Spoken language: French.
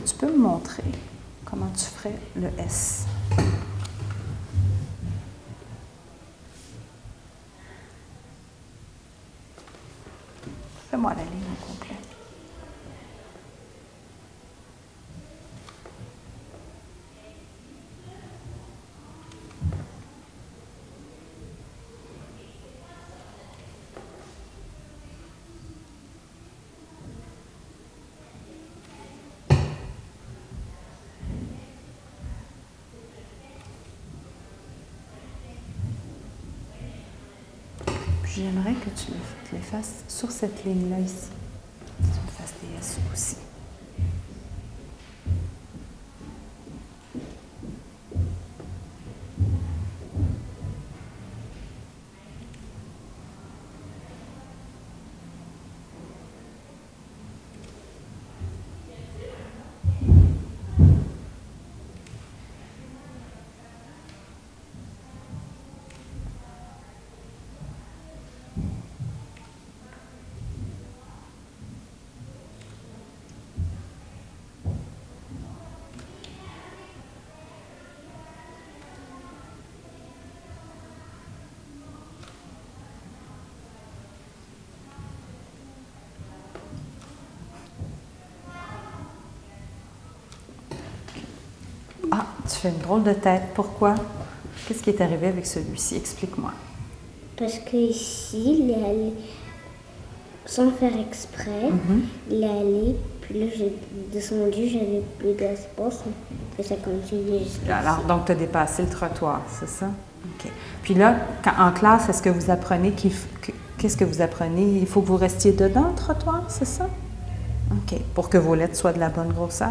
que tu peux me montrer comment tu ferais le S? Fais-moi la ligne au complet. J'aimerais que tu les, fasses sur cette ligne-là ici. Tu me fasses des S aussi. Ah, tu fais une drôle de tête. Pourquoi? Qu'est-ce qui est arrivé avec celui-ci? Explique-moi. Parce que ici, il est allé sans faire exprès. Mhm. Il est allé, puis là, j'ai descendu, j'avais plus d'espace. Et ça continue jusqu'à Alors, donc, tu as dépassé le trottoir, c'est ça? OK. Puis là, quand- en classe, est-ce que vous apprenez qu'il Qu'est-ce que vous apprenez? Il faut que vous restiez dedans, le trottoir, c'est ça? OK. Pour que vos lettres soient de la bonne grosseur?